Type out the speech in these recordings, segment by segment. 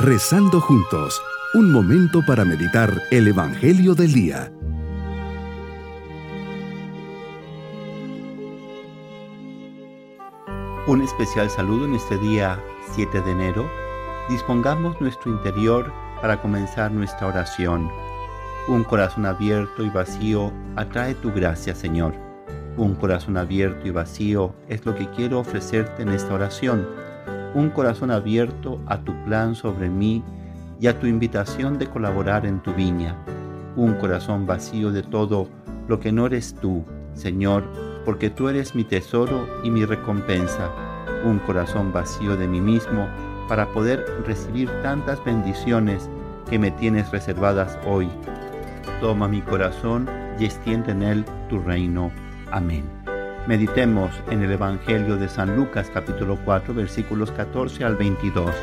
Rezando juntos, un momento para meditar el Evangelio del Día. Un especial saludo en este día 7 de enero. Dispongamos nuestro interior para comenzar nuestra oración. Un corazón abierto y vacío atrae tu gracia, Señor. Un corazón abierto y vacío es lo que quiero ofrecerte en esta oración un corazón abierto a tu plan sobre mí y a tu invitación de colaborar en tu viña, un corazón vacío de todo lo que no eres tú, Señor, porque tú eres mi tesoro y mi recompensa, un corazón vacío de mí mismo para poder recibir tantas bendiciones que me tienes reservadas hoy. Toma mi corazón y extiende en él tu reino. Amén. Meditemos en el Evangelio de San Lucas capítulo 4 versículos 14 al 22.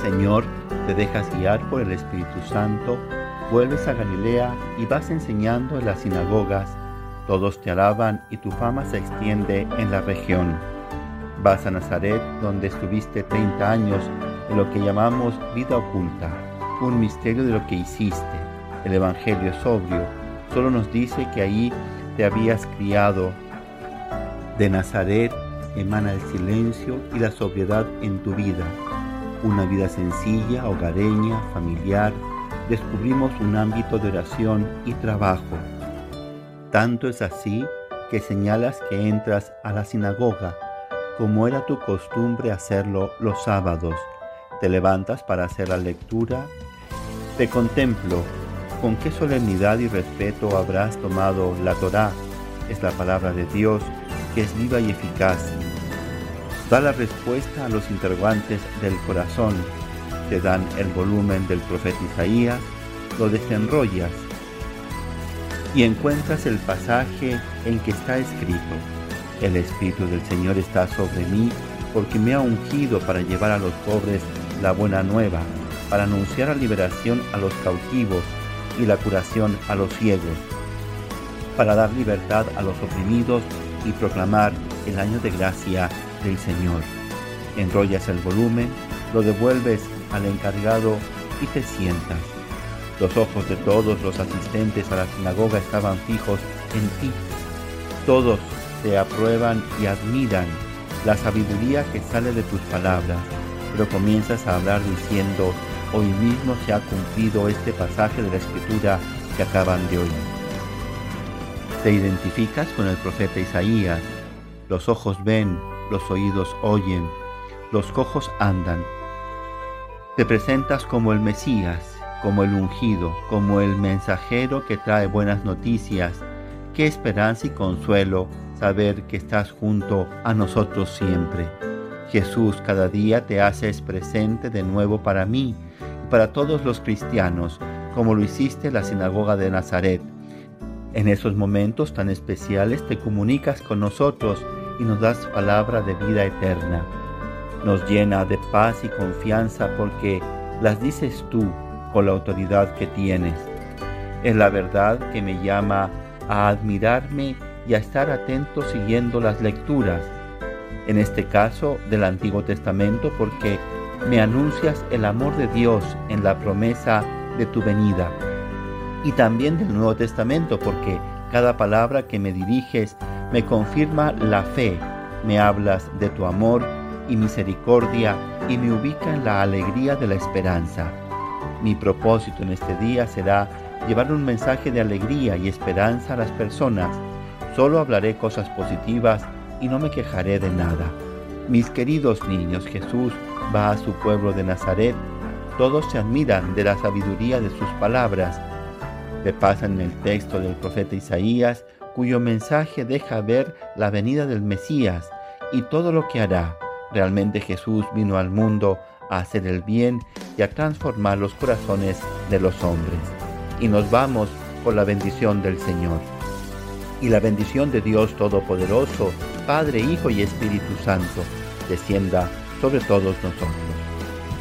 Señor, te dejas guiar por el Espíritu Santo, vuelves a Galilea y vas enseñando en las sinagogas. Todos te alaban y tu fama se extiende en la región. Vas a Nazaret, donde estuviste 30 años en lo que llamamos vida oculta, un misterio de lo que hiciste. El Evangelio es obvio, solo nos dice que ahí te habías criado de Nazaret emana el silencio y la sobriedad en tu vida. Una vida sencilla, hogareña, familiar. Descubrimos un ámbito de oración y trabajo. Tanto es así que señalas que entras a la sinagoga, como era tu costumbre hacerlo los sábados. Te levantas para hacer la lectura. Te contemplo. ¿Con qué solemnidad y respeto habrás tomado la Torá? Es la palabra de Dios que es viva y eficaz. Da la respuesta a los interrogantes del corazón. Te dan el volumen del profeta Isaías, lo desenrollas y encuentras el pasaje en que está escrito. El Espíritu del Señor está sobre mí porque me ha ungido para llevar a los pobres la buena nueva, para anunciar la liberación a los cautivos y la curación a los ciegos, para dar libertad a los oprimidos y proclamar el año de gracia del Señor. Enrollas el volumen, lo devuelves al encargado y te sientas. Los ojos de todos los asistentes a la sinagoga estaban fijos en ti. Todos te aprueban y admiran la sabiduría que sale de tus palabras, pero comienzas a hablar diciendo, hoy mismo se ha cumplido este pasaje de la escritura que acaban de oír. Te identificas con el profeta Isaías. Los ojos ven, los oídos oyen, los cojos andan. Te presentas como el Mesías, como el ungido, como el mensajero que trae buenas noticias. Qué esperanza y consuelo saber que estás junto a nosotros siempre. Jesús cada día te haces presente de nuevo para mí y para todos los cristianos, como lo hiciste en la sinagoga de Nazaret en esos momentos tan especiales te comunicas con nosotros y nos das palabra de vida eterna. Nos llena de paz y confianza porque las dices tú con la autoridad que tienes. Es la verdad que me llama a admirarme y a estar atento siguiendo las lecturas, en este caso del Antiguo Testamento porque me anuncias el amor de Dios en la promesa de tu venida y también del Nuevo Testamento, porque cada palabra que me diriges me confirma la fe, me hablas de tu amor y misericordia y me ubica en la alegría de la esperanza. Mi propósito en este día será llevar un mensaje de alegría y esperanza a las personas. Solo hablaré cosas positivas y no me quejaré de nada. Mis queridos niños, Jesús va a su pueblo de Nazaret. Todos se admiran de la sabiduría de sus palabras le pasa en el texto del profeta Isaías, cuyo mensaje deja ver la venida del Mesías y todo lo que hará. Realmente Jesús vino al mundo a hacer el bien y a transformar los corazones de los hombres. Y nos vamos por la bendición del Señor. Y la bendición de Dios Todopoderoso, Padre, Hijo y Espíritu Santo, descienda sobre todos nosotros.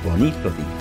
Bonito día.